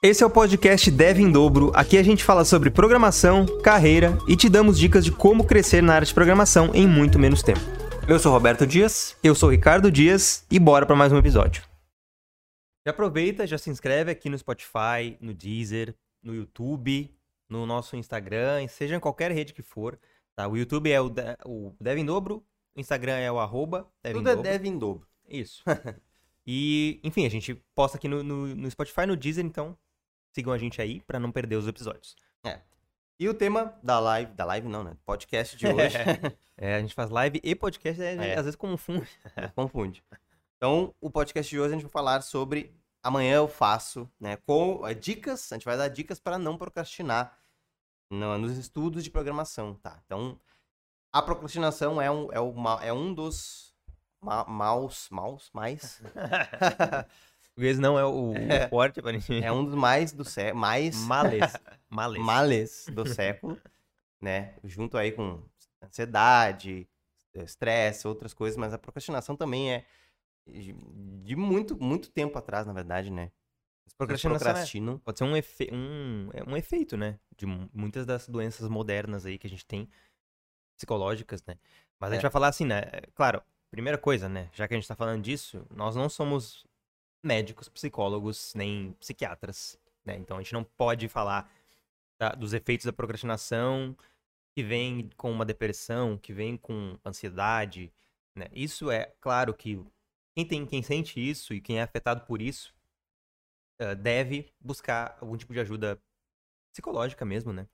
Esse é o podcast Dev em Dobro. Aqui a gente fala sobre programação, carreira e te damos dicas de como crescer na área de programação em muito menos tempo. Eu sou Roberto Dias, eu sou Ricardo Dias e bora para mais um episódio. Já aproveita, já se inscreve aqui no Spotify, no Deezer, no YouTube, no nosso Instagram, seja em qualquer rede que for. Tá? O YouTube é o, de, o Dev em Dobro, o Instagram é o arroba Dev em Tudo é Dobro. Dev em dobro. Isso. e, enfim, a gente posta aqui no, no, no Spotify, no Deezer, então sigam a gente aí pra não perder os episódios. E o tema da live, da live não, né? Podcast de hoje, É, a gente faz live e podcast, é, É. às vezes confunde. confunde. Então, o podcast de hoje a gente vai falar sobre amanhã eu faço, né? Com eh, dicas, a gente vai dar dicas para não procrastinar no- nos estudos de programação, tá? Então, a procrastinação é um, é uma, é um dos ma maus, maus, mais, O inglês não é o, o É. forte pra ninguém. é um dos mais do sé, mais Males. Males. males do século, né? Junto aí com ansiedade, estresse, outras coisas, mas a procrastinação também é de muito, muito tempo atrás, na verdade, né? Procrastinação é-. Pode ser um, efe... um... é um efeito, né? De mu- muitas das doenças modernas aí que a gente tem, psicológicas, né? Mas a gente É. vai falar assim, né? Claro, primeira coisa, né? Já que a gente tá falando disso, nós não somos médicos, psicólogos, nem psiquiatras, né? Então a gente não pode falar da- dos efeitos da procrastinação que vem com uma depressão, que vem com ansiedade, né? Isso é claro que quem tem, quem sente isso e quem é afetado por isso eh, deve buscar algum tipo de ajuda psicológica mesmo, né?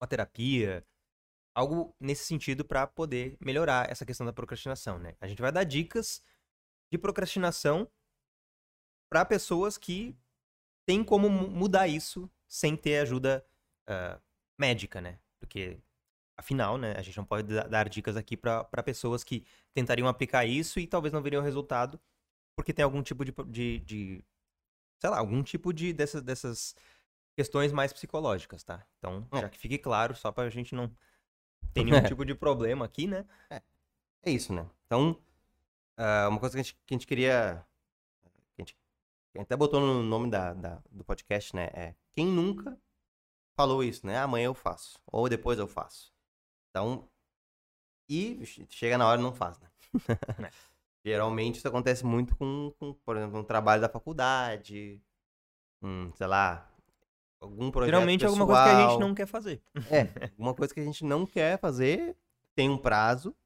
Uma terapia, algo nesse sentido para poder melhorar essa questão da procrastinação, né? A gente vai dar dicas de procrastinação para pessoas que têm como mu- mudar isso sem ter ajuda ah, médica, né? Porque afinal, né, a gente não pode da- dar dicas aqui para pessoas que tentariam aplicar isso e talvez não veriam resultado porque tem algum tipo de, de, de sei lá, algum tipo de dessas, dessas questões mais psicológicas, tá? Então, É. já que fique claro, só pra gente não ter nenhum tipo de problema aqui, né? É isso, né? Então, ah, uma coisa que a gente, que a gente queria. Que a, gente, que a gente até botou no nome da, da- do podcast, né? É quem nunca falou isso, né? Amanhã eu faço. Ou depois eu faço. Então. E che- chega na hora e não faz, né? É. Geralmente isso acontece muito com, com, por exemplo, um trabalho da faculdade. Um, sei lá. Algum projeto. Geralmente é alguma coisa que a gente pessoal. não quer fazer. É, alguma coisa que a gente não quer fazer, tem um prazo,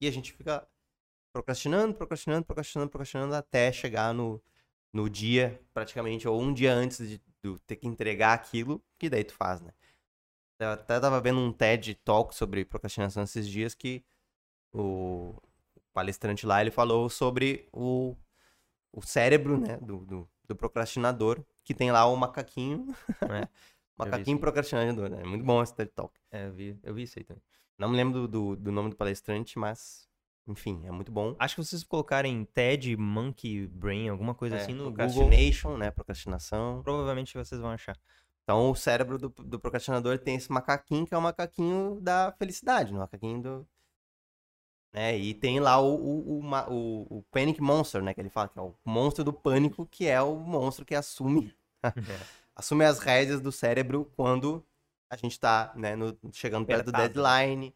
e a gente fica procrastinando, procrastinando, procrastinando, procrastinando, até chegar no, no dia, praticamente, ou um dia antes de ter que entregar aquilo, que daí tu faz, né? Eu até tava vendo um TED Talk sobre procrastinação esses dias que o palestrante lá, ele falou sobre o, o cérebro, né, do, do, do procrastinador, que tem lá o macaquinho, É, macaquinho procrastinador, né? É muito bom esse TED Talk. É, eu vi, eu vi isso aí também. Não me lembro do, do, do nome do palestrante, mas, enfim, é muito bom. Acho que vocês colocarem TED, Monkey Brain, alguma coisa É, assim no Google, procrastination, né? Procrastinação. provavelmente vocês vão achar. Então, o cérebro do, do procrastinador tem esse macaquinho que é o macaquinho da felicidade, né? o macaquinho do. Né? E tem lá o, o, o, o, Panic Monster, né? Que ele fala que é o monstro do pânico, que é o monstro que assume assume as rédeas do cérebro quando a gente tá, né, no- chegando perto do Apertado. deadline.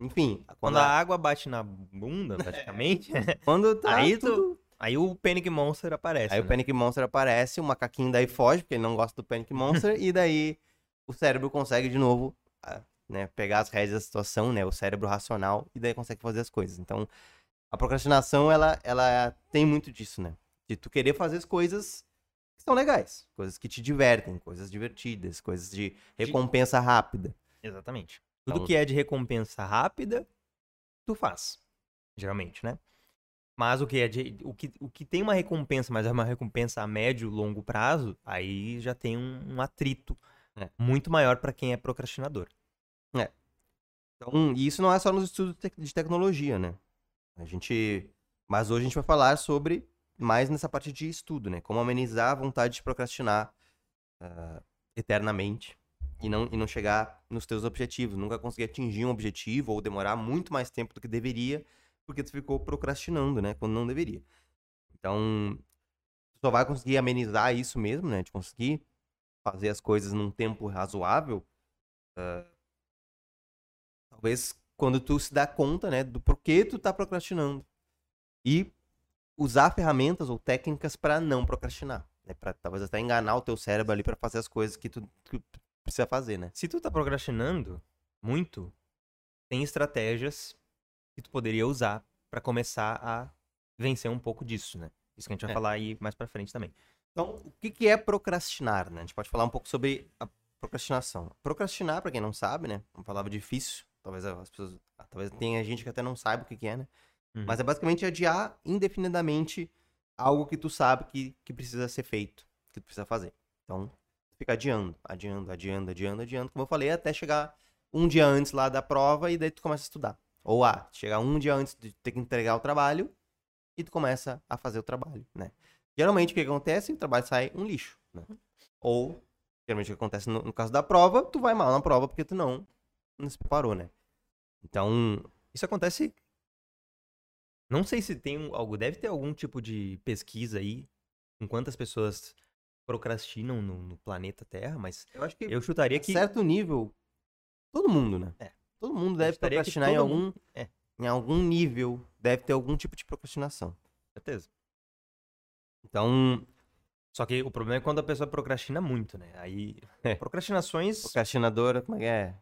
Enfim, Quando quando, a a, água bate na bunda, praticamente, quando tá aí tudo- tu, aí o Panic Monster aparece. Aí o né? Panic Monster aparece, o macaquinho daí foge, porque ele não gosta do Panic Monster, e daí o cérebro consegue de novo ah, né, pegar as rédeas da situação, né? O cérebro racional, e daí consegue fazer as coisas. Então, a procrastinação, ela, ela tem muito disso, né? De tu querer fazer as coisas que são legais, coisas que te divertem, coisas divertidas, coisas de recompensa rápida. Exatamente. Tudo que é de recompensa rápida, tu faz. Geralmente, né? Mas o que é de. O que, o que tem uma recompensa, mas é uma recompensa a médio longo prazo, aí já tem um, um atrito É. muito maior pra quem é procrastinador. Então, e isso não é só nos estudos de tec- de tecnologia, né? A gente. Mas hoje a gente vai falar sobre mais nessa parte de estudo, né? Como amenizar a vontade de procrastinar ah, eternamente e não, e não chegar nos teus objetivos. Nunca conseguir atingir um objetivo ou demorar muito mais tempo do que deveria, porque tu ficou procrastinando, né? Quando não deveria. Então, tu só vai conseguir amenizar isso mesmo, né? De conseguir fazer as coisas num tempo razoável. ah, talvez quando tu se dá conta, né, do porquê tu tá procrastinando. E usar ferramentas ou técnicas para não procrastinar, né? Para talvez até enganar o teu cérebro ali para fazer as coisas que tu, tu precisa fazer, né? Se tu tá procrastinando muito, tem estratégias que tu poderia usar pra começar a vencer um pouco disso, né? Isso que a gente vai É. falar aí mais pra frente também. Então, o que, que é procrastinar, né? A gente pode falar um pouco sobre a procrastinação. Procrastinar, pra quem não sabe, né? Uma palavra difícil. Talvez as pessoas. Talvez tenha gente que até não saiba o que, que é, né? Uhum. Mas é basicamente adiar indefinidamente algo que tu sabe que, que precisa ser feito, que tu precisa fazer. Então, fica adiando, adiando, adiando, adiando, adiando, como eu falei, até chegar um dia antes lá da prova e daí tu começa a estudar. Ou ah, chegar um dia antes de ter que entregar o trabalho e tu começa a fazer o trabalho, né? Geralmente o que acontece? O trabalho sai um lixo, né? Ou, geralmente o que acontece no, no caso da prova, tu vai mal na prova porque tu não, não se preparou, né? Então, Isso acontece. Não sei se tem algo. Deve ter algum tipo de pesquisa aí com quantas pessoas procrastinam no, no planeta Terra, mas eu acho que eu chutaria que. certo nível, todo mundo, né? É. Todo mundo deve procrastinar em algum, mundo- é. em algum nível, deve ter algum tipo de procrastinação. Certeza. Então, Só que o problema é quando a pessoa procrastina muito, né? Aí. Procrastinações procrastinadora, como é que é?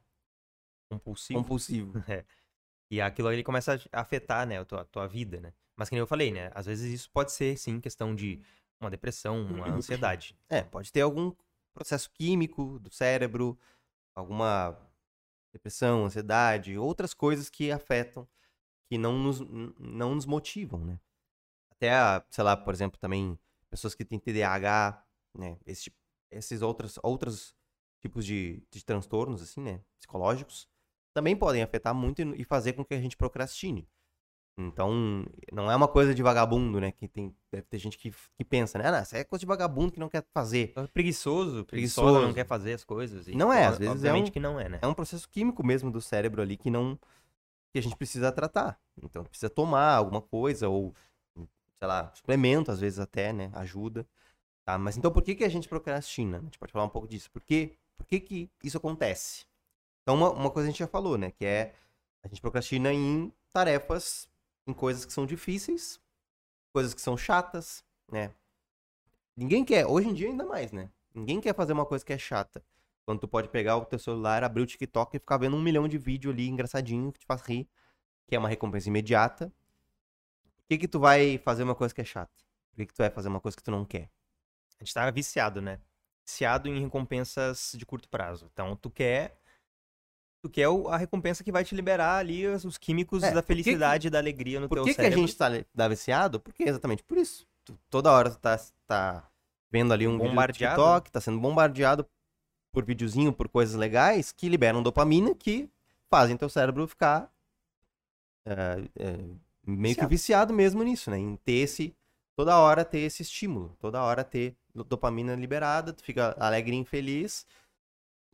compulsivas. Compulsivo. E aquilo ali começa a afetar, né, a tua, a tua vida, né? Mas que nem eu falei, né? Às vezes isso pode ser, sim, questão de uma depressão, uma ansiedade. É, pode ter algum processo químico do cérebro, alguma depressão, ansiedade, outras coisas que afetam, que não nos, não nos motivam, né? Até, a, sei lá, por exemplo, também pessoas que têm TDAH, né? Esse, esses outros, outros tipos de, de transtornos, assim, né? Psicológicos, também podem afetar muito e fazer com que a gente procrastine. Então, não é uma coisa de vagabundo, né? Que tem, deve ter gente que, que pensa, né? Ah, não, isso é coisa de vagabundo que não quer fazer. Preguiçoso, preguiçoso, Preguiçoso. não quer fazer as coisas. Não é, às vezes é um- que não é, né? É um processo químico mesmo do cérebro ali que não que a gente precisa tratar. Então precisa tomar alguma coisa ou sei lá, suplemento às vezes até, né, ajuda. Tá? Mas então por que que a gente procrastina? A gente pode falar um pouco disso. Por que, por que que isso acontece? Então uma, uma coisa a gente já falou, né, que é a gente procrastina em tarefas, em coisas que são difíceis, coisas que são chatas, né? Ninguém quer, hoje em dia ainda mais, né? Ninguém quer fazer uma coisa que é chata. Quando tu pode pegar o teu celular, abrir o TikTok e ficar vendo um milhão de vídeos ali engraçadinho que te faz rir, que é uma recompensa imediata. Por que que tu vai fazer uma coisa que é chata? Por que que tu vai fazer uma coisa que tu não quer? A gente tá viciado, né? Viciado em recompensas de curto prazo. Então, tu quer. Tu quer o- a recompensa que vai te liberar ali os, os químicos É, da por que que- felicidade e da alegria no Por teu que que a cérebro. gente tá, tá viciado? Porque é exatamente por isso. Tu- toda hora tu tá, tá vendo ali um Bombardeado. TikTok, tá sendo bombardeado por videozinho, por coisas legais que liberam dopamina que fazem teu cérebro ficar é, é, meio que Viciado. viciado mesmo nisso, né? Em ter esse, toda hora ter esse estímulo, toda hora ter do- dopamina liberada, tu fica feliz. e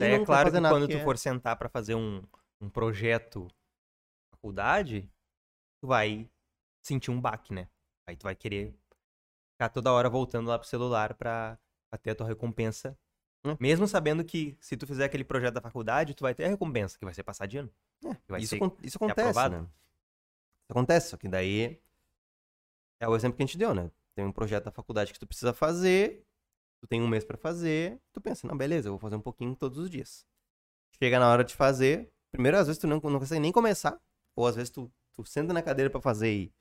É quer claro que quando que tu é- for sentar pra fazer um, um projeto faculdade, tu vai sentir um baque, né? Aí tu vai querer ficar toda hora voltando lá pro celular pra, pra ter a tua recompensa. Hum. Mesmo sabendo que se tu fizer aquele projeto da faculdade, tu vai ter a recompensa, que vai ser passar de ano. É, isso, acon- isso acontece, aprovado. né? Isso acontece, só que daí é o exemplo que a gente deu, né? Tem um projeto da faculdade que tu precisa fazer, tu tem um mês pra fazer, tu pensa, não, beleza, eu vou fazer um pouquinho todos os dias. Chega na hora de fazer, primeiro às vezes tu não, não consegue nem começar, ou às vezes tu, tu senta na cadeira pra fazer e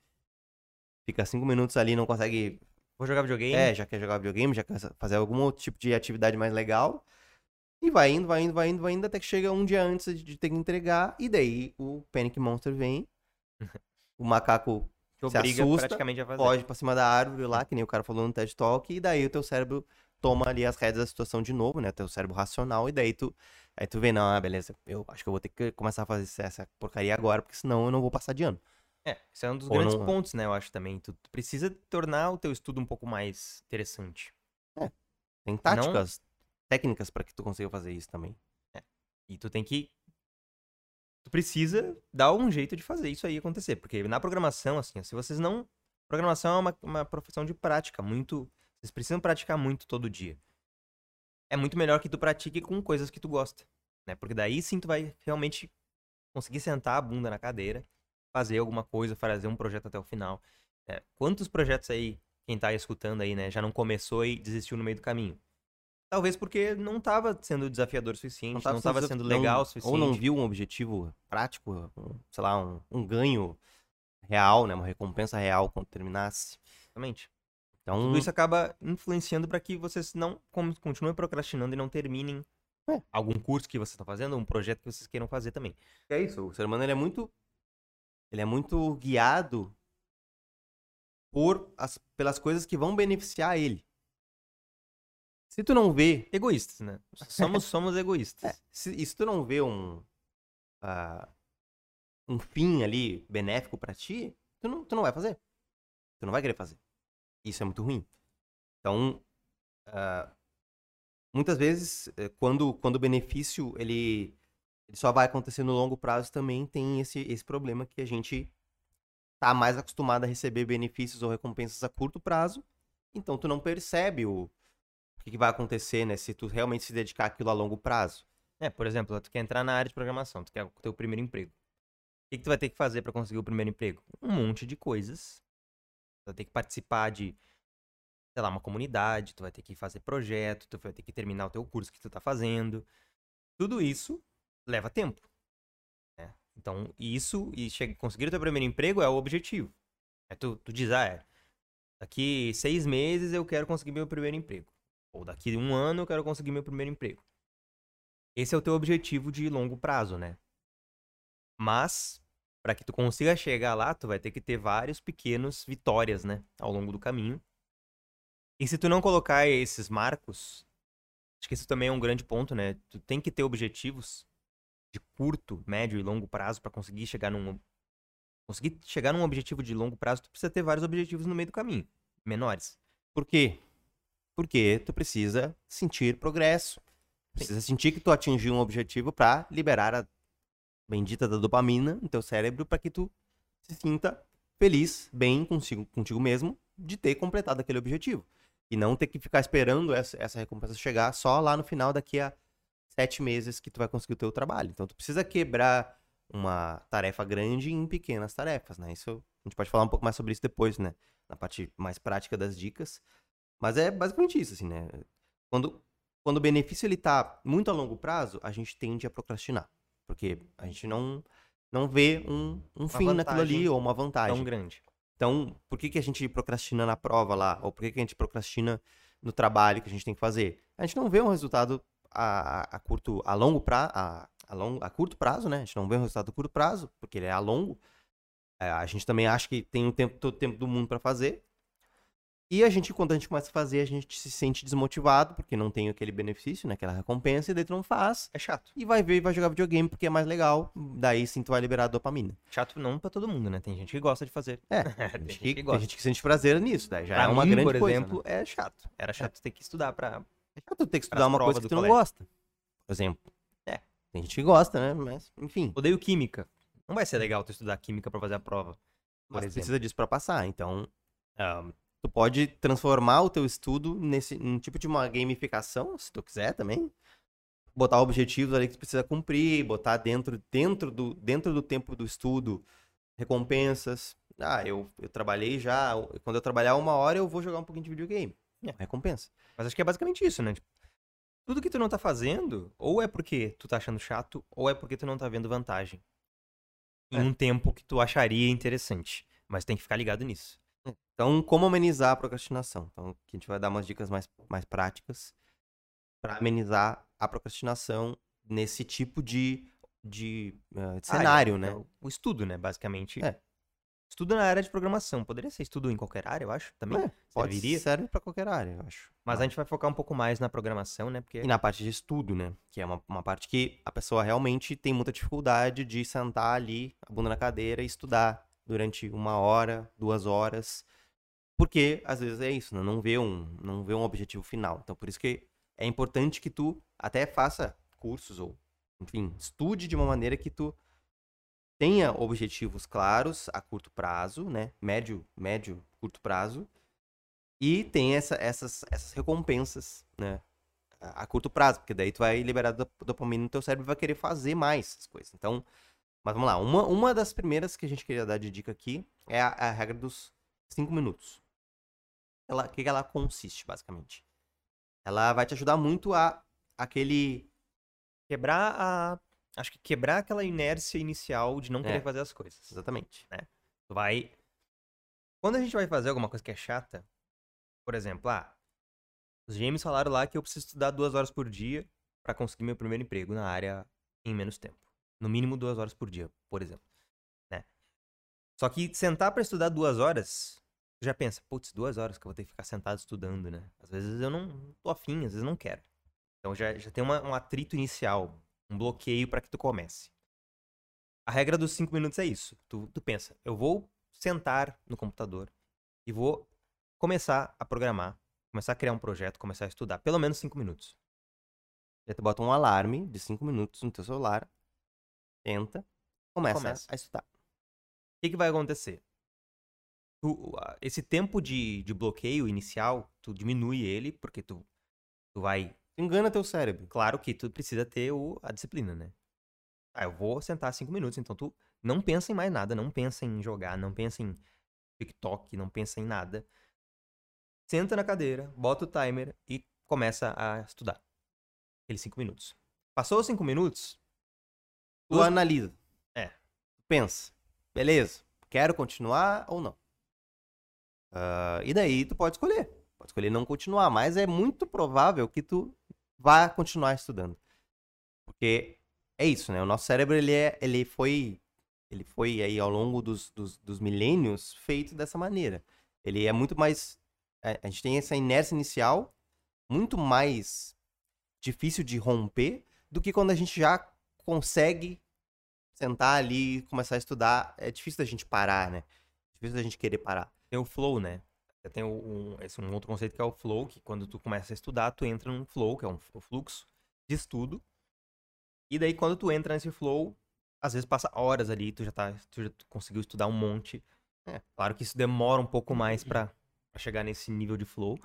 fica cinco minutos ali e não consegue Vou jogar videogame. é, já quer jogar videogame, já quer fazer algum outro tipo de atividade mais legal. E vai indo, vai indo, vai indo, vai indo, até que chega um dia antes de ter que entregar. E daí o Panic Monster vem. o macaco que se assusta, praticamente a fazer. foge pra cima da árvore lá, que nem o cara falou no TED Talk. E daí o teu cérebro toma ali as rédeas da situação de novo, né? Teu cérebro racional. E daí tu, aí tu vê, não, ah, beleza, eu acho que eu vou ter que começar a fazer essa- porcaria agora, porque senão eu não vou passar de ano. É, isso é um dos Ou grandes não- pontos, né? Eu acho também. Tu, precisa tornar o teu estudo um pouco mais interessante. Tem táticas, técnicas pra que tu consiga fazer isso também. E tu tem que. Tu precisa dar um jeito de fazer isso aí acontecer. Porque na programação, assim, se vocês não. Programação é uma, uma profissão de prática muito. Vocês precisam praticar muito todo dia. É muito melhor que tu pratique com coisas que tu gosta, né? Porque daí sim tu vai realmente conseguir sentar a bunda na cadeira, fazer alguma coisa, fazer um projeto até o final. É, quantos projetos aí, quem tá escutando aí, né, já não começou e desistiu no meio do caminho? Talvez porque não estava sendo desafiador o suficiente, não estava sendo legal o suficiente. Ou não viu um objetivo prático, sei lá, um, um ganho real, né? Uma recompensa real quando terminasse. Exatamente. Então, Tudo isso acaba influenciando para que vocês não continuem procrastinando e não terminem é. algum curso que vocês estão fazendo, um projeto que vocês queiram fazer também. É isso, o ser humano ele é muito ele é muito guiado por as, pelas coisas que vão beneficiar ele. Se tu não vê egoístas, né? Somos somos egoístas. É, se, e se tu não vê um uh, um fim ali benéfico para ti, tu não, tu não vai fazer. Tu não vai querer fazer. Isso é muito ruim. Então, uh, muitas vezes, eh, quando, quando o benefício ele, ele só vai acontecer no longo prazo, também tem esse, esse problema que a gente tá mais acostumado a receber benefícios ou recompensas a curto prazo, então tu não percebe o, o que, que vai acontecer, né, se tu realmente se dedicar àquilo a longo prazo. É, por exemplo, tu quer entrar na área de programação, tu quer o teu primeiro emprego. O que, que tu vai ter que fazer para conseguir o primeiro emprego? Um monte de coisas vai ter que participar de, sei lá, uma comunidade, tu vai ter que fazer projeto, tu vai ter que terminar o teu curso que tu tá fazendo. Tudo isso leva tempo. Né? Então, isso e conseguir o teu primeiro emprego é o objetivo. É tu, tu diz, ah, é, daqui seis meses eu quero conseguir meu primeiro emprego. Ou daqui um ano eu quero conseguir meu primeiro emprego. Esse é o teu objetivo de longo prazo, né? Mas para que tu consiga chegar lá, tu vai ter que ter vários pequenos vitórias, né, ao longo do caminho. E se tu não colocar esses marcos, acho que isso também é um grande ponto, né? Tu tem que ter objetivos de curto, médio e longo prazo para conseguir chegar num conseguir chegar num objetivo de longo prazo, tu precisa ter vários objetivos no meio do caminho, menores. Por quê? Porque tu precisa sentir progresso. Precisa Sim. sentir que tu atingiu um objetivo para liberar a bendita da dopamina no teu cérebro para que tu se sinta feliz, bem consigo, contigo mesmo de ter completado aquele objetivo. E não ter que ficar esperando essa, essa recompensa chegar só lá no final daqui a sete meses que tu vai conseguir o teu trabalho. Então tu precisa quebrar uma tarefa grande em pequenas tarefas, né? Isso a gente pode falar um pouco mais sobre isso depois, né? Na parte mais prática das dicas. Mas é basicamente isso, assim, né? Quando, quando o benefício ele tá muito a longo prazo, a gente tende a procrastinar. Porque a gente não, não vê um, um fim naquilo ali ou uma vantagem. Tão grande. Então, por que, que a gente procrastina na prova lá? Ou por que, que a gente procrastina no trabalho que a gente tem que fazer? A gente não vê um resultado a, a curto, a longo prazo, a, a, long, a curto prazo, né? A gente não vê um resultado a curto prazo, porque ele é a longo. É, a gente também acha que tem o tempo, todo o tempo do mundo para fazer. E a gente, quando a gente começa a fazer, a gente se sente desmotivado, porque não tem aquele benefício, né? Aquela recompensa, e daí tu não faz. É chato. E vai ver e vai jogar videogame porque é mais legal. Daí sim tu vai liberar a dopamina. Chato não pra todo mundo, né? Tem gente que gosta de fazer. É, tem, gente que, que gosta. tem gente que sente prazer nisso, daí já pra é uma mim, grande por coisa, exemplo, né? é chato. Era chato é. ter que estudar pra... É chato ter que estudar uma coisa que tu colégio. não gosta. Por exemplo. É. Tem gente que gosta, né? Mas, enfim. Odeio química. Não vai ser legal tu estudar química pra fazer a prova. Mas precisa disso pra passar, então... Um, Tu pode transformar o teu estudo nesse um tipo de uma gamificação, se tu quiser também. Botar objetivos ali que tu precisa cumprir, botar dentro, dentro, do, dentro do tempo do estudo recompensas. Ah, eu, eu trabalhei já. Quando eu trabalhar uma hora, eu vou jogar um pouquinho de videogame. É, recompensa. Mas acho que é basicamente isso, né? Tipo, tudo que tu não tá fazendo, ou é porque tu tá achando chato, ou é porque tu não tá vendo vantagem. Em é. um tempo que tu acharia interessante. Mas tem que ficar ligado nisso. Então, como amenizar a procrastinação? Então, aqui a gente vai dar umas dicas mais, mais práticas para amenizar a procrastinação nesse tipo de, de, uh, de cenário, né? É o estudo, né? Basicamente. É. Estudo na área de programação. Poderia ser estudo em qualquer área, eu acho, também. É, pode serviria. serve para qualquer área, eu acho. Mas ah. a gente vai focar um pouco mais na programação, né? Porque... E na parte de estudo, né? Que é uma, uma parte que a pessoa realmente tem muita dificuldade de sentar ali, a bunda na cadeira e estudar durante uma hora, duas horas, porque às vezes é isso, né? não vê um, não vê um objetivo final. Então por isso que é importante que tu até faça cursos ou, enfim, estude de uma maneira que tu tenha objetivos claros a curto prazo, né? Médio, médio, curto prazo. E tem essa, essas, essas recompensas, né? A, a curto prazo, porque daí tu vai liberar dop- dopamina no teu cérebro e vai querer fazer mais essas coisas. Então, mas vamos lá. Uma, uma das primeiras que a gente queria dar de dica aqui é a, a regra dos 5 minutos. O que ela consiste, basicamente? Ela vai te ajudar muito a aquele. Quebrar a. Acho que quebrar aquela inércia inicial de não querer É. fazer as coisas. Exatamente. Tu vai. Quando a gente vai fazer alguma coisa que é chata, por exemplo, ah, os GMs falaram lá que eu preciso estudar duas horas por dia pra conseguir meu primeiro emprego na área em menos tempo. No mínimo duas horas por dia, por exemplo. Né? Só que sentar pra estudar duas horas, já pensa, putz, duas horas que eu vou ter que ficar sentado estudando, né? Às vezes eu não tô afim, às vezes eu não quero. Então já, já tem uma- um atrito inicial, um bloqueio pra que tu comece. A regra dos cinco minutos é isso. Tu, tu pensa, eu vou sentar no computador e vou começar a programar, começar a criar um projeto, começar a estudar, pelo menos cinco minutos. Aí tu bota um alarme de 5 minutos no teu celular, tenta, começa, Começa. a estudar. O que, que vai acontecer? Tu- esse tempo de, de bloqueio inicial, tu diminui ele, porque tu, tu vai. Engana teu cérebro. Claro que tu precisa ter o, a disciplina, né? Ah, eu vou sentar cinco minutos, então tu não pensa em mais nada, não pensa em jogar, não pensa em TikTok, não pensa em nada. Senta na cadeira, bota o timer e começa a estudar. Aqueles cinco minutos. Passou os cinco minutos, Tu analisa. É. Tu pensa. Beleza. Quero continuar ou não? Ah, e daí tu pode escolher. Pode escolher não continuar, mas é muito provável que tu vá continuar estudando. Porque é isso, né? O nosso cérebro, ele, é, ele foi ele foi aí ao longo dos, dos, dos milênios feito dessa maneira. Ele é muito mais... A gente tem essa inércia inicial muito mais difícil de romper do que quando a gente já consegue sentar ali e começar a estudar. É difícil da gente parar, né? Difícil da gente querer parar. tem o flow, né? Tem um, esse um outro conceito que é o flow, que quando tu começa a estudar, tu entra num flow, que é um fluxo de estudo. E daí quando tu entra nesse flow, às vezes passa horas ali, tu já tá, tu já conseguiu estudar um monte. É. Claro que isso demora um pouco mais pra chegar nesse nível de flow.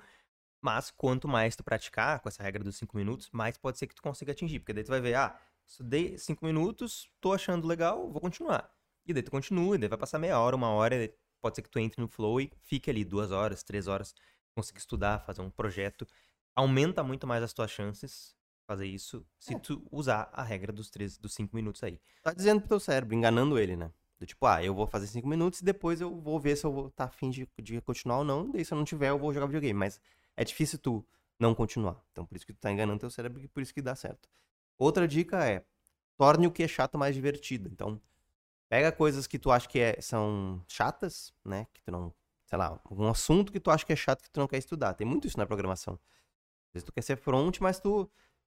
Mas quanto mais tu praticar com essa regra dos 5 minutos, mais pode ser que tu consiga atingir. Porque daí tu vai ver, ah, estudei 5 minutos, tô achando legal, vou continuar. E daí tu continua, e daí vai passar meia hora, uma hora, pode ser que tu entre no flow e fique ali duas horas, três horas, consiga estudar, fazer um projeto. Aumenta muito mais as tuas chances fazer isso se É. tu usar a regra dos três, dos cinco minutos aí. Tá dizendo pro teu cérebro, enganando ele, né? Do tipo, ah, eu vou fazer cinco minutos e depois eu vou ver se eu vou tá afim de, de continuar ou não. Daí se eu não tiver, eu vou jogar videogame. Mas é difícil tu não continuar. Então por isso que tu tá enganando teu cérebro e por isso que dá certo. Outra dica é, torne o que é chato mais divertido. Então, pega coisas que tu acha que é- são chatas, né? Que tu não, sei lá, algum assunto que tu acha que é chato que tu não quer estudar. Tem muito isso na programação. Às vezes tu quer ser front, mas tu,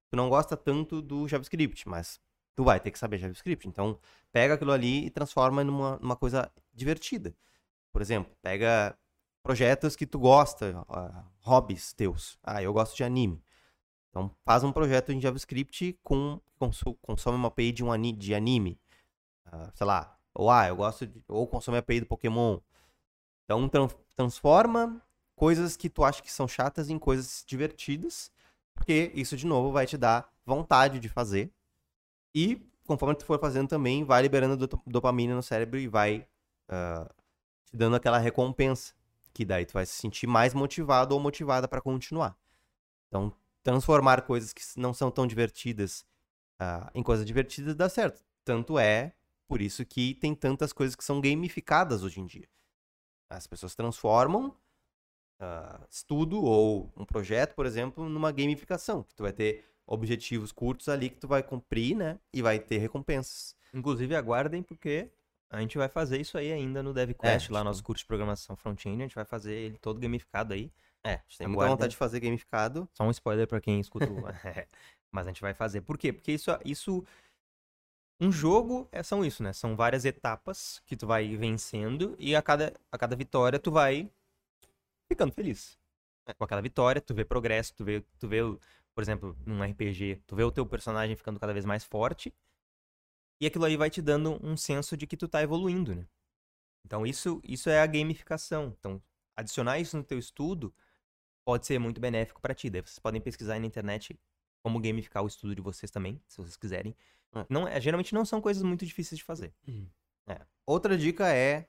tu não gosta tanto do JavaScript, mas tu vai ter que saber JavaScript. Então, pega aquilo ali e transforma numa, numa coisa divertida. Por exemplo, pega projetos que tu gosta, ah, hobbies teus. Ah, eu gosto de anime. Então, faz um projeto em JavaScript com consome uma API de um ani- de anime. Ah, sei lá, ou ah, eu gosto de, ou consome a API do Pokémon. Então, tran- transforma coisas que tu acha que são chatas em coisas divertidas, porque isso de novo vai te dar vontade de fazer. E conforme tu for fazendo também, vai liberando do- dopamina no cérebro e vai ah, te dando aquela recompensa, que daí tu vai se sentir mais motivado ou motivada para continuar. Então, transformar coisas que não são tão divertidas ah, em coisas divertidas dá certo. Tanto é por isso que tem tantas coisas que são gamificadas hoje em dia. As pessoas transformam ah, estudo ou um projeto, por exemplo, numa gamificação, que tu vai ter objetivos curtos ali que tu vai cumprir, né? E vai ter recompensas. Inclusive, aguardem, porque a gente vai fazer isso aí ainda no DevQuest, É, lá acho nosso curso de programação front-end. A gente vai fazer ele todo gamificado aí. É, a gente tem muita vontade de fazer gamificado. Só um spoiler pra quem escuta. Mas a gente vai fazer. Por quê? Porque isso, isso... Um jogo é, são isso, né? São várias etapas que tu vai vencendo e a cada, a cada vitória tu vai ficando feliz. Com aquela vitória, tu vê progresso, tu vê, tu vê, por exemplo, num RPG, tu vê o teu personagem ficando cada vez mais forte e aquilo aí vai te dando um senso de que tu tá evoluindo, né? Então isso, isso é a gamificação. Então, adicionar isso no teu estudo pode ser muito benéfico para ti. Daí vocês podem pesquisar aí na internet como gamificar o estudo de vocês também, se vocês quiserem. É. Não, é, geralmente não são coisas muito difíceis de fazer. Outra dica é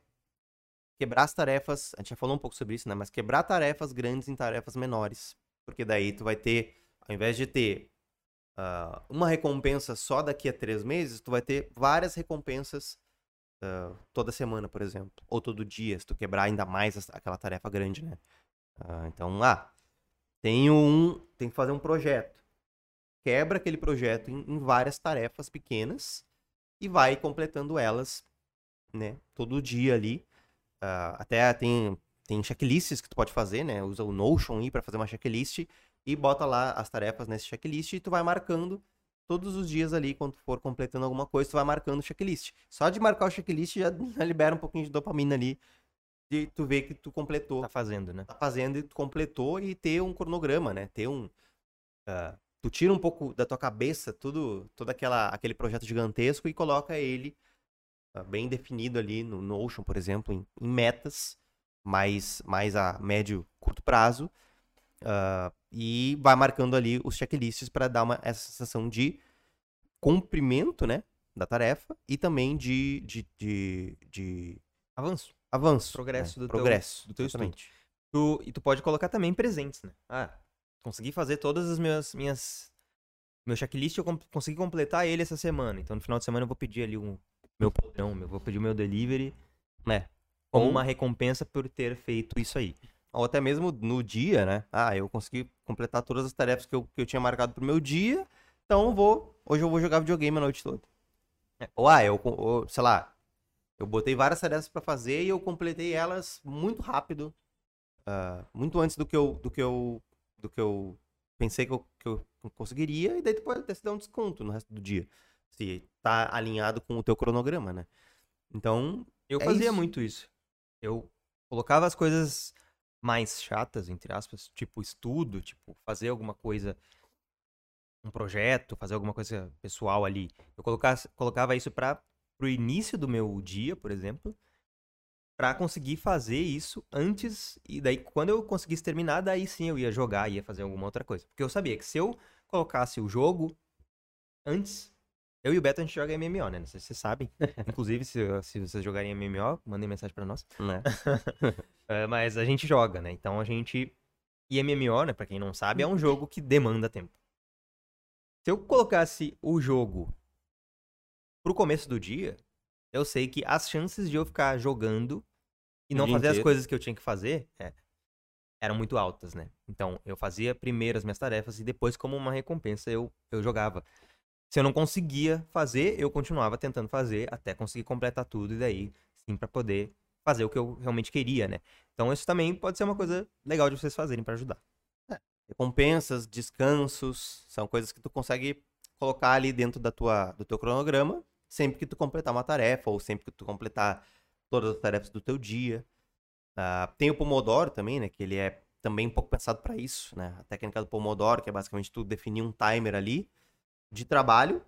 quebrar as tarefas. A gente já falou um pouco sobre isso, né? Mas quebrar tarefas grandes em tarefas menores. Porque daí tu vai ter, ao invés de ter ah, uma recompensa só daqui a três meses, tu vai ter várias recompensas ah, toda semana, por exemplo. Ou todo dia, se tu quebrar ainda mais aquela tarefa grande, né? Ah, então, ah, tenho um. Tem que fazer um projeto. Quebra aquele projeto em, em várias tarefas pequenas e vai completando elas né? Todo dia ali. Ah, até tem, tem checklists que tu pode fazer, né? Usa o Notion aí para fazer uma checklist e bota lá as tarefas nesse checklist e tu vai marcando todos os dias ali, quando for completando alguma coisa, tu vai marcando o checklist. Só de marcar o checklist já libera um pouquinho de dopamina ali de tu ver que tu completou Tá fazendo, né? tá fazendo e tu completou e ter um cronograma, né? Ter um. ah, tu tira um pouco da tua cabeça tudo, todo aquela, aquele projeto gigantesco e coloca ele ah, bem definido ali no Notion, por exemplo, em, em metas mais, mais a médio, curto prazo. ah, e vai marcando ali os checklists para dar uma, essa sensação de cumprimento, né? Da tarefa e também de, de, de, de Avanço. Avanço. Progresso né? do teu- progresso, do teu estudo. Tu- e tu pode colocar também presentes, né? Ah, consegui fazer todas as minhas. minhas meu checklist, eu consegui completar ele essa semana. Então no final de semana eu vou pedir ali um meu podrão, eu vou pedir o meu delivery. né? Como uma recompensa por ter feito isso aí. Ou até mesmo no dia, né? Ah, eu consegui completar todas as tarefas que eu, que eu tinha marcado pro meu dia, então eu vou. Hoje eu vou jogar videogame a noite toda. É. Ou, ah, eu, ou, sei lá, eu botei várias tarefas pra fazer e eu completei elas muito rápido. ah, muito antes do que eu, do que eu, do que eu pensei que eu, que eu conseguiria, e daí tu pode até se dar um desconto no resto do dia. Se tá alinhado com o teu cronograma, né? Então, Eu É fazia isso. muito isso. Eu colocava as coisas mais chatas, entre aspas, tipo estudo, tipo fazer alguma coisa, um projeto, fazer alguma coisa pessoal ali. Eu colocasse- colocava isso para pro início do meu dia, por exemplo, pra conseguir fazer isso antes e daí quando eu conseguisse terminar, daí sim eu ia jogar, ia fazer alguma outra coisa. Porque eu sabia que se eu colocasse o jogo antes, eu e o Beto a gente joga MMO, né? Não sei se vocês sabem. Inclusive, se, se vocês jogarem MMO, mandem mensagem pra nós. né? É, mas a gente joga, né? Então a gente. E MMO, né? Pra quem não sabe, é um jogo que demanda tempo. Se eu colocasse o jogo pro começo do dia, eu sei que as chances de eu ficar jogando e não fazer as inteiro. coisas que eu tinha que fazer é, eram muito altas, né? Então eu fazia primeiro as minhas tarefas e depois, como uma recompensa, eu, eu jogava. Se eu não conseguia fazer, eu continuava tentando fazer até conseguir completar tudo e daí sim pra poder fazer o que eu realmente queria, né? Então isso também pode ser uma coisa legal de vocês fazerem pra ajudar. Recompensas, descansos, são coisas que tu consegue colocar ali dentro da tua, do teu cronograma, sempre que tu completar uma tarefa, ou sempre que tu completar todas as tarefas do teu dia. Ah, tem o Pomodoro também, né? Que ele é também um pouco pensado para isso, né? A técnica do Pomodoro, que é basicamente tu definir um timer ali de trabalho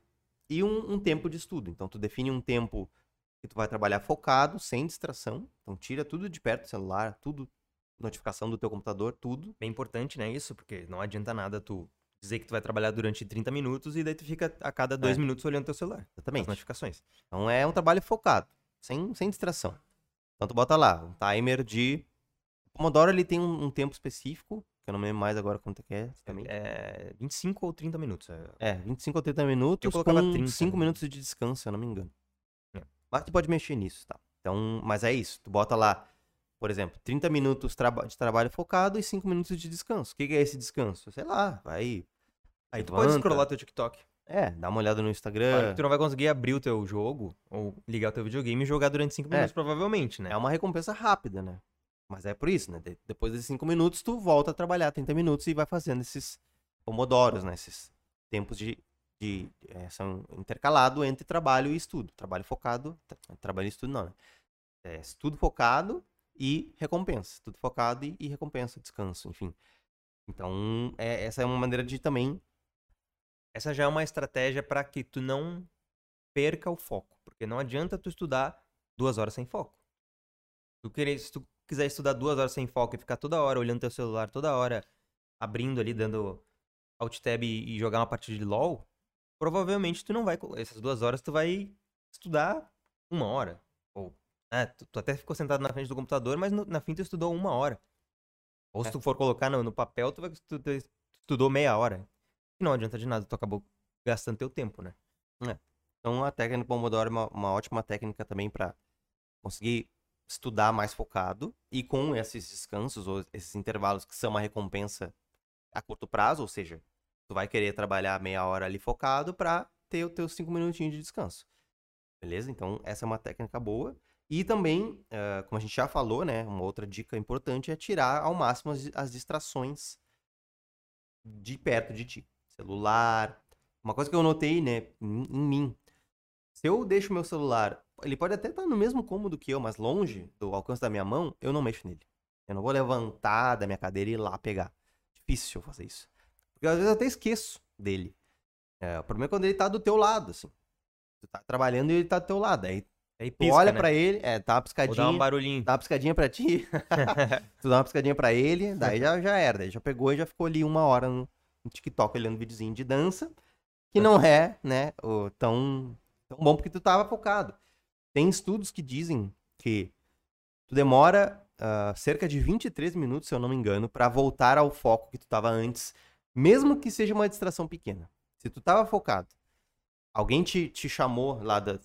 e um, um tempo de estudo. Então, tu define um tempo que tu vai trabalhar focado, sem distração. Então, tira tudo de perto celular, tudo, notificação do teu computador, tudo. Bem importante, né, isso? Porque não adianta nada tu dizer que tu vai trabalhar durante 30 minutos e daí tu fica a cada dois É. minutos olhando teu celular. As Exatamente. notificações. Então é um trabalho focado, sem, sem distração. Então tu bota lá, um timer de. O Pomodoro ele tem um, um tempo específico, que eu não me lembro mais agora quanto que é também. É 25 ou 30 minutos. é- É, 25 ou 30 minutos Eu colocava com 30, 5 né? minutos de descanso, se eu não me engano. É. Mas tu pode mexer nisso, tá? Então, mas é isso. Tu bota lá, por exemplo, 30 minutos de trabalho focado e 5 minutos de descanso. O que é esse descanso? Sei lá, vai. Aí tu pode scrollar teu TikTok. É, dá uma olhada no Claro Instagram. que tu não vai conseguir abrir o teu jogo ou ligar o teu videogame e jogar durante 5 É. minutos, provavelmente, né? É uma recompensa rápida, né? Mas é por isso, né? De- Depois desses 5 minutos, tu volta a trabalhar 30 minutos e vai fazendo esses pomodoros, né? Esses tempos de. de é, são intercalados entre trabalho e estudo. Trabalho focado. tra- trabalho e estudo não, né? É, estudo focado e recompensa. Estudo focado e, e recompensa, descanso, enfim. Então, é- essa é uma maneira de também. Essa já é uma estratégia pra que tu não perca o foco. Porque não adianta tu estudar duas horas sem foco. Tu querer, se tu quiser estudar duas horas sem foco e ficar toda hora olhando teu celular, toda hora abrindo ali, dando alt tab e, jogar uma partida de LoL, provavelmente tu não vai. Essas duas horas tu vai estudar uma hora. Ou, né, tu, tu até ficou sentado na frente do computador, mas no- na fim tu estudou uma hora. Ou se É. tu for colocar no, no papel, tu vai tu, tu estudou meia hora. Não adianta de nada, tu acabou gastando teu tempo, né? Então a técnica Pomodoro é uma, uma ótima técnica também para conseguir estudar mais focado e com esses descansos ou esses intervalos que são uma recompensa a curto prazo, ou seja, tu vai querer trabalhar meia hora ali focado para ter os teus cinco minutinhos de descanso. Beleza? Então essa é uma técnica boa. E também, eh, como a gente já falou, né, uma outra dica importante é tirar ao máximo as, as distrações de perto de ti. Celular. Uma coisa que eu notei, né, em, em mim, se eu deixo meu celular, ele pode até estar no mesmo cômodo que eu, mas longe do alcance da minha mão, eu não mexo nele. Eu não vou levantar da minha cadeira e ir lá pegar. Difícil eu fazer isso. Porque às vezes eu até esqueço dele. É, o problema é quando ele tá do teu lado, assim. Tu tá trabalhando e ele tá do teu lado. Aí Aí tu pisca, olha né? pra ele, é, dá uma Ou piscadinha, dá um barulhinho. dá uma piscadinha pra ti, tu dá uma piscadinha pra ele, daí já, já era. Daí já pegou e já ficou ali uma hora no, no TikTok olhando videozinho de dança, que não é, né, tão, tão bom porque tu tava focado. Tem estudos que dizem que tu demora ah, cerca de 23 minutos, se eu não me engano, pra voltar ao foco que tu tava antes, mesmo que seja uma distração pequena. Se tu tava focado, alguém te, te chamou lá da,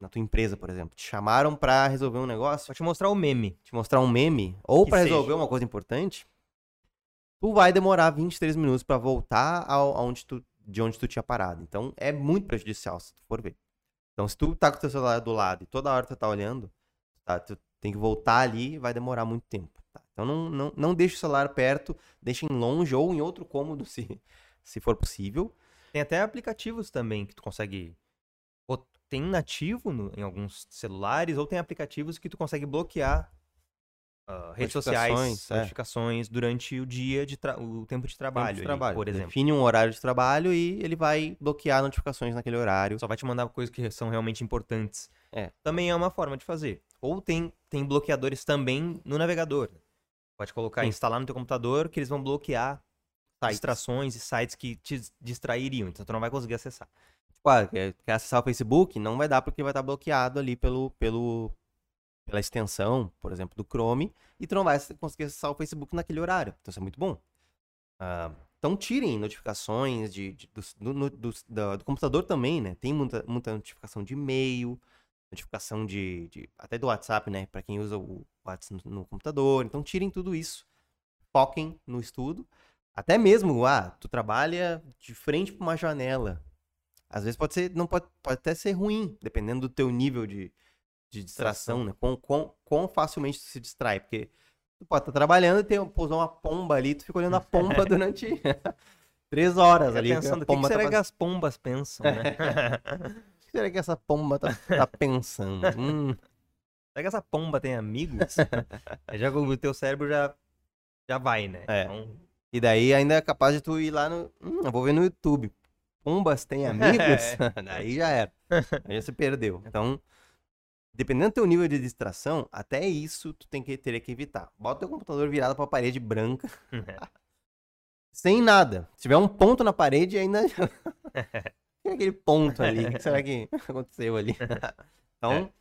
na tua empresa, por exemplo, te chamaram pra resolver um negócio, Vou te mostrar o meme. te mostrar um meme, ou pra seja. resolver uma coisa importante, tu vai demorar 23 minutos pra voltar ao, aonde tu, de onde tu tinha parado. Então é muito prejudicial se tu for ver. Então se tu tá com o teu celular do lado e toda hora tu tá olhando, tá, tu tem que voltar ali vai demorar muito tempo. tá? Então não, não, não deixa o celular perto, deixa em longe ou em outro cômodo se, se for possível. Tem até aplicativos também que tu consegue. Tem nativo no- em alguns celulares, ou tem aplicativos que tu consegue bloquear ah, redes sociais, Notificações, é. notificações durante o dia de o tempo de trabalho, Tempo de trabalho. por exemplo. Define um horário de trabalho e ele vai bloquear notificações naquele horário. Só vai te mandar coisas que são realmente importantes. É. Também é uma forma de fazer. Ou tem, tem bloqueadores também no navegador. Pode colocar, Sim. instalar no teu computador, que eles vão bloquear Sites. distrações e sites que te distrairiam. Então tu não vai conseguir acessar. Tipo, ah, quer, quer acessar o Facebook? Não vai dar porque vai estar bloqueado ali pelo, pelo, pela extensão, por exemplo, do Chrome, e tu não vai conseguir acessar o Facebook naquele horário. Então isso é muito bom. Ah, então tirem notificações de, de- do, do- do- do computador também, né? Tem muita, muita notificação de e-mail, notificação de, de- até do WhatsApp, né? Para quem usa o WhatsApp no, no computador. Então tirem tudo isso. Foquem no estudo. Até mesmo, ah, tu trabalha de frente para uma janela. Às vezes pode ser, não pode, pode até ser ruim, dependendo do teu nível de, de distração, né? Quão, quão, quão facilmente tu se distrai, porque tu pode estar trabalhando e tem, pousou uma pomba ali, tu fica olhando a pomba durante três horas ali. pensando, o que, que tá será que fazendo. as pombas pensam, né? O que será que essa pomba tá, tá pensando? Hum, Será que essa pomba tem amigos? Aí já o teu cérebro já, já vai, né? É. Então, e daí ainda é capaz de tu ir lá no. Hum, eu vou ver no YouTube. Pombas têm amigos? daí já era. Aí já se perdeu. Então, dependendo do teu nível de distração, até isso tu tem que ter que evitar. Bota teu computador virado pra parede branca, sem nada. Se tiver um ponto na parede, ainda. Tem aquele ponto ali. O que será que aconteceu ali? Então, É.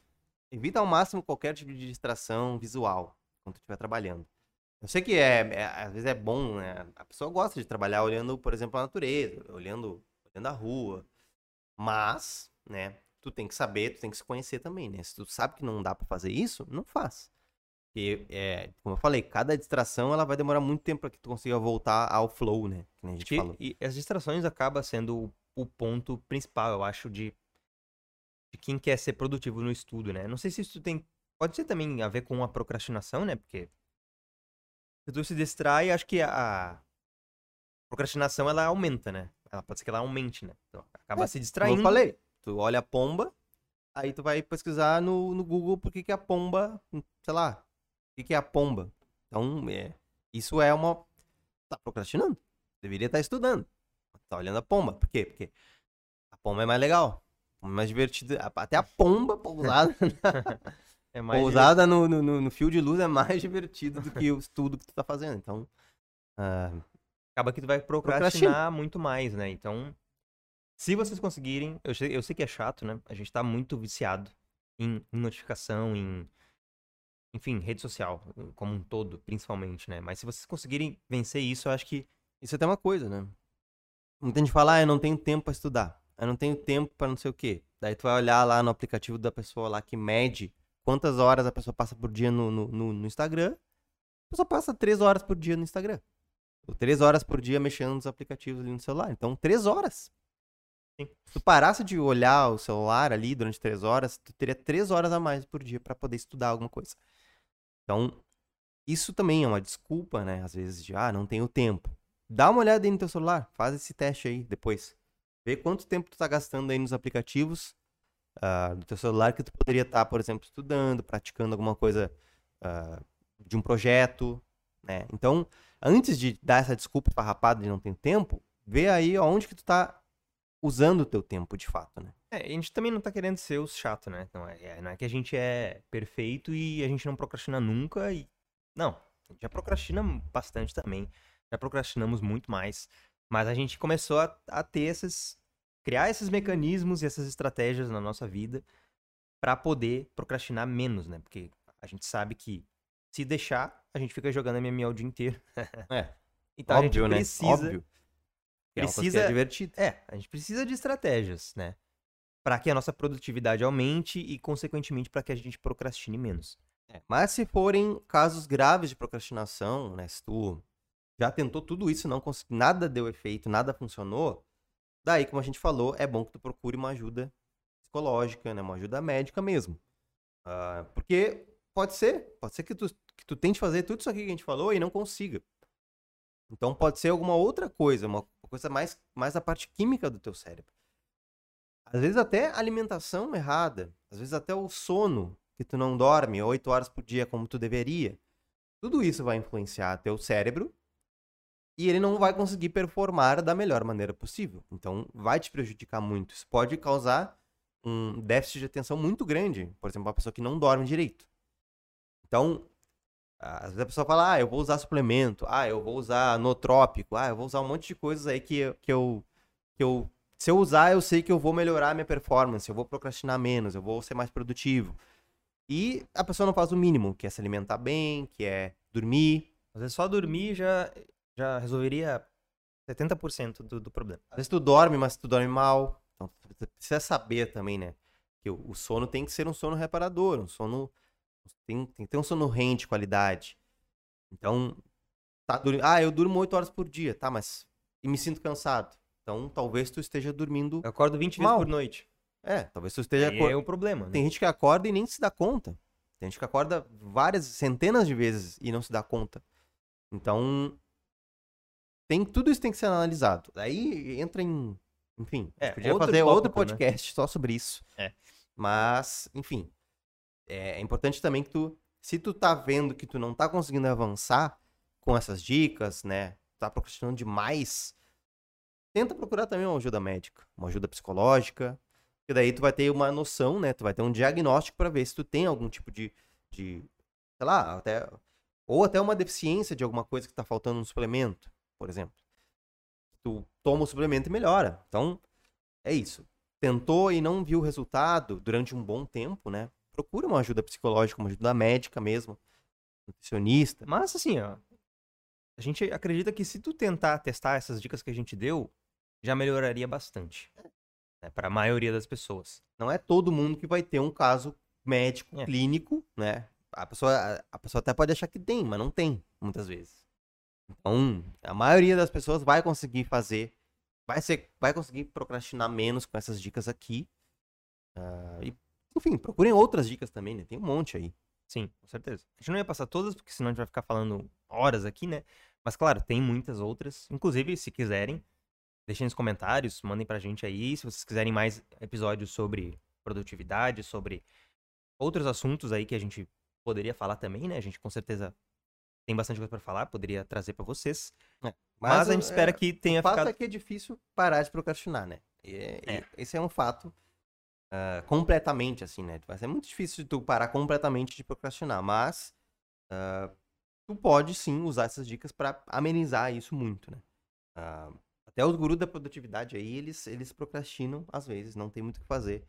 evita ao máximo qualquer tipo de distração visual quando tu estiver trabalhando. Eu sei que é, é- às vezes é bom, né? A pessoa gosta de trabalhar olhando, por exemplo, a natureza, olhando, olhando a rua. Mas, né, tu tem que saber, tu tem que se conhecer também, né? Se tu sabe que não dá pra fazer isso, não faz. Porque, é, como eu falei, cada distração ela vai demorar muito tempo pra que tu consiga voltar ao flow, né? Que nem a gente que- falou. e as distrações acabam sendo o, ponto principal, eu acho, de, de quem quer ser produtivo no estudo, né? Não sei se isso tem. Pode ser também a ver com a procrastinação, né? Porque se tu se distrai, acho que a, procrastinação ela aumenta, né? Ela pode ser que ela aumente, né? Então, acaba É, se Como distraindo. eu falei, tu olha a pomba, aí tu vai pesquisar no, no Google por que, que a pomba, sei lá, o que, que é a pomba. Então, é, isso é uma. Tá procrastinando. Deveria estar estudando. Tá olhando a pomba. Por quê? Porque a pomba é mais legal. É mais divertida. A- Até a pomba pousada É mais Pousada no, no, no- fio de luz é mais divertido do que o estudo que tu tá fazendo. Então, ah, acaba que tu vai procrastinar Procrastina. muito mais, né? Então, se vocês conseguirem, eu sei, eu sei que é chato, né? A gente tá muito viciado em, notificação, em enfim, rede social, como um todo, principalmente, né? Mas se vocês conseguirem vencer isso, eu acho que isso é até uma coisa, né? Muita gente fala, ah, eu não tenho tempo pra estudar. Eu não tenho tempo pra não sei o quê. Daí tu vai olhar lá no aplicativo da pessoa lá que mede quantas horas a pessoa passa por dia no, no, no- no Instagram. A pessoa passa três horas por dia no Instagram. Ou três horas por dia mexendo nos aplicativos ali no celular. Então, três horas. Se tu parasse de olhar o celular ali durante três horas, tu teria três horas a mais por dia pra poder estudar alguma coisa. Então, isso também é uma desculpa, né? Às vezes, de, ah, não tenho tempo. Dá uma olhada aí no teu celular, faz esse teste aí depois. Vê quanto tempo tu tá gastando aí nos aplicativos ah, do teu celular que tu poderia estar, por exemplo, estudando, praticando alguma coisa ah, de um projeto, né? Então, antes de dar essa desculpa farrapada de não ter tempo, vê aí onde que tu tá usando o teu tempo de fato, né? É, a gente também não tá querendo ser os chato, né? Não é, é- não é que a gente é perfeito e a gente não procrastina nunca e... Não, a gente já procrastina bastante também. Já procrastinamos muito mais. Mas a gente começou a, a ter esses... Criar esses mecanismos e essas estratégias na nossa vida pra poder procrastinar menos, né? Porque a gente sabe que se deixar, a gente fica jogando MMO o dia inteiro. É, Então a gente óbvio, né? precisa... Óbvio. É uma coisa que precisa- é divertido. É, a gente precisa de estratégias, né? Pra que a nossa produtividade aumente e, consequentemente, pra que a gente procrastine menos. É, Mas se forem casos graves de procrastinação, né? Se tu já tentou tudo isso, não cons- nada deu efeito, nada funcionou, daí, como a gente falou, é bom que tu procure uma ajuda psicológica, né? Uma ajuda médica mesmo. Ah, porque pode ser, pode ser que tu, que tu tente fazer tudo isso aqui que a gente falou e não consiga. Então pode ser alguma outra coisa, uma coisa mais, mais da parte química do teu cérebro. Às vezes até alimentação errada, às vezes até o sono, que tu não dorme oito horas por dia como tu deveria. Tudo isso vai influenciar teu cérebro e ele não vai conseguir performar da melhor maneira possível. Então vai te prejudicar muito. Isso pode causar um déficit de atenção muito grande. Por exemplo, uma pessoa que não dorme direito. Então, às vezes a pessoa fala, ah, eu vou usar suplemento, ah, eu vou usar notrópico, ah, eu vou usar um monte de coisas aí que, que eu, que eu, se eu usar, eu sei que eu vou melhorar a minha performance, eu vou procrastinar menos, eu vou ser mais produtivo. E a pessoa não faz o mínimo, que é se alimentar bem, que é dormir. Às vezes só dormir já, já resolveria 70% do, do problema. Às vezes tu dorme, mas tu dorme mal. Então tu precisa saber também, né? Que o, o sono tem que ser um sono reparador, um sono. Tem, tem que ter um sono rente de qualidade. Então, tá dormindo. Ah, eu durmo 8 horas por dia, tá, mas. E me sinto cansado. Então, talvez tu esteja dormindo. Eu acordo 20 vezes Mal. por noite. É, talvez tu esteja. Aí acor- é o problema, né? Tem gente que acorda e nem se dá conta. Tem gente que acorda várias, centenas de vezes e não se dá conta. Então, tem, tudo isso tem que ser analisado. Daí entra em. Enfim, É, podia outro fazer outro né? podcast só sobre isso. É. Mas, enfim. É, é importante também que tu. Se tu tá vendo que tu não tá conseguindo avançar com essas dicas, né? Tá procrastinando demais. Tenta procurar também uma ajuda médica, uma ajuda psicológica. Porque daí tu vai ter uma noção, né? Tu vai ter um diagnóstico pra ver se tu tem algum tipo de, de sei lá, até ou até uma deficiência de alguma coisa que tá faltando no suplemento, por exemplo. Tu toma o suplemento e melhora. Então, é isso. Tentou e não viu o resultado durante um bom tempo, né? Procura uma ajuda psicológica, uma ajuda médica mesmo, nutricionista. Mas assim, ó. A gente acredita que se tu tentar testar essas dicas que a gente deu, já melhoraria bastante. Né, para a maioria das pessoas. Não é todo mundo que vai ter um caso médico, É. clínico, né? A pessoa, a pessoa até pode achar que tem, mas não tem, muitas vezes. Então, a maioria das pessoas vai conseguir fazer, vai, ser, vai conseguir procrastinar menos com essas dicas aqui. Ah, e, enfim, procurem outras dicas também, né? Tem um monte aí. Sim, com certeza. A gente não ia passar todas, porque senão a gente vai ficar falando horas aqui, né? Mas claro, tem muitas outras. Inclusive, se quiserem, deixem nos comentários, mandem pra gente aí. Se vocês quiserem mais episódios sobre produtividade, sobre outros assuntos aí que a gente poderia falar também, né? A gente com certeza tem bastante coisa pra falar, poderia trazer pra vocês. Mas, a gente é, espera que tenha O fato ficado. é que é difícil parar de procrastinar, né? E- É. Esse é um fato. Uh, completamente, assim, né? Vai ser muito difícil de tu parar completamente de procrastinar, mas uh, tu pode sim usar essas dicas para amenizar isso muito, né? Uh, até os gurus da produtividade aí, eles, eles procrastinam às vezes, não tem muito o que fazer.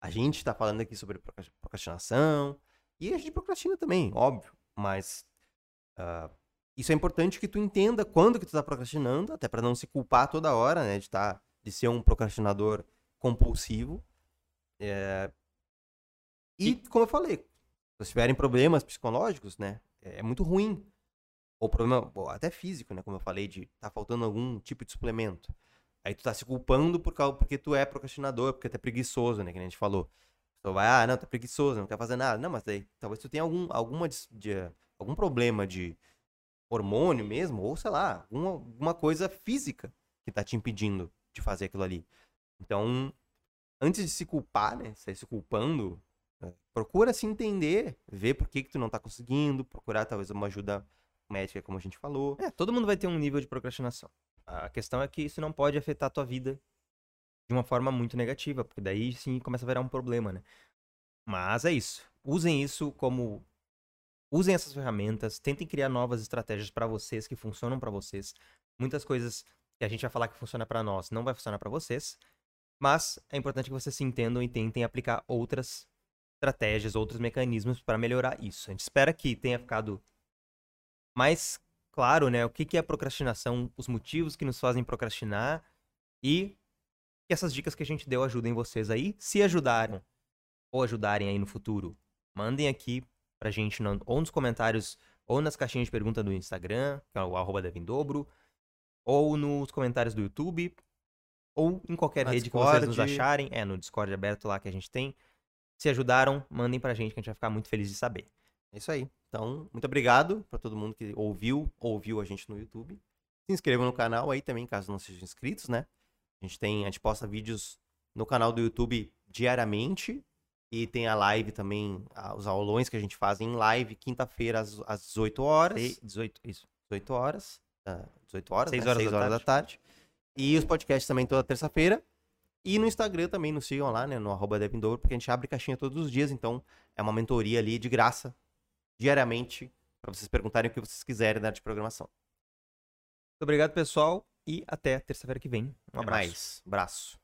A gente está falando aqui sobre procrastinação, e a gente procrastina também, óbvio, mas uh, isso é importante que tu entenda quando que tu tá procrastinando, até para não se culpar toda hora, né, de, tá, de ser um procrastinador compulsivo. É... E, como eu falei, se tiverem problemas psicológicos, né, é muito ruim ou problema até físico, né? Como eu falei, de tá faltando algum tipo de suplemento. Aí tu tá se culpando por causa, porque tu é procrastinador, porque tu é preguiçoso, né? Que a gente falou. Tu vai, ah, não, tá preguiçoso, não quer fazer nada. Não, mas aí talvez tu tenha algum, alguma de, de, algum problema de hormônio mesmo, ou sei lá, alguma, alguma coisa física que tá te impedindo de fazer aquilo ali. Então, antes de se culpar, né? Sair se culpando, é, procura se entender, ver por que, que tu não tá conseguindo, procurar talvez uma ajuda médica, como a gente falou. É, todo mundo vai ter um nível de procrastinação. A questão é que isso não pode afetar a tua vida de uma forma muito negativa, porque daí sim começa a virar um problema, né? Mas é isso. Usem isso como usem essas ferramentas, tentem criar novas estratégias para vocês que funcionam para vocês. Muitas coisas que a gente vai falar que funciona para nós não vai funcionar para vocês, mas é importante que vocês se entendam e tentem aplicar outras estratégias, outros mecanismos para melhorar isso. A gente espera que tenha ficado mais claro, né, o que, é procrastinação, os motivos que nos fazem procrastinar e que essas dicas que a gente deu ajudem vocês aí. Se ajudaram ou ajudarem aí no futuro, mandem aqui pra gente no, ou nos comentários ou nas caixinhas de pergunta do Instagram, que é o arroba Devindobro, ou nos comentários do YouTube, ou em qualquer Na rede Discord. que vocês nos acharem. É, no Discord aberto lá que a gente tem. Se ajudaram, mandem pra gente que a gente vai ficar muito feliz de saber. É isso aí. Então, muito obrigado para todo mundo que ouviu, ouviu a gente no YouTube. Se inscrevam no canal aí também, caso não sejam inscritos, né? A gente tem, a gente posta vídeos no canal do YouTube diariamente e tem a live também, os aulões que a gente faz em live, quinta-feira às, às 18 horas. Sei, 18, isso. 18 horas. Uh, 18 horas, 6 né? horas, 6 da, horas tarde. da tarde. E os podcasts também toda terça-feira. E no Instagram também nos sigam lá, né? No arroba Devindouro, porque a gente abre caixinha todos os dias, então é uma mentoria ali de graça diariamente para vocês perguntarem o que vocês quiserem da área de programação. Muito obrigado, pessoal, e até terça-feira que vem. Um abraço. Mais. Abraço.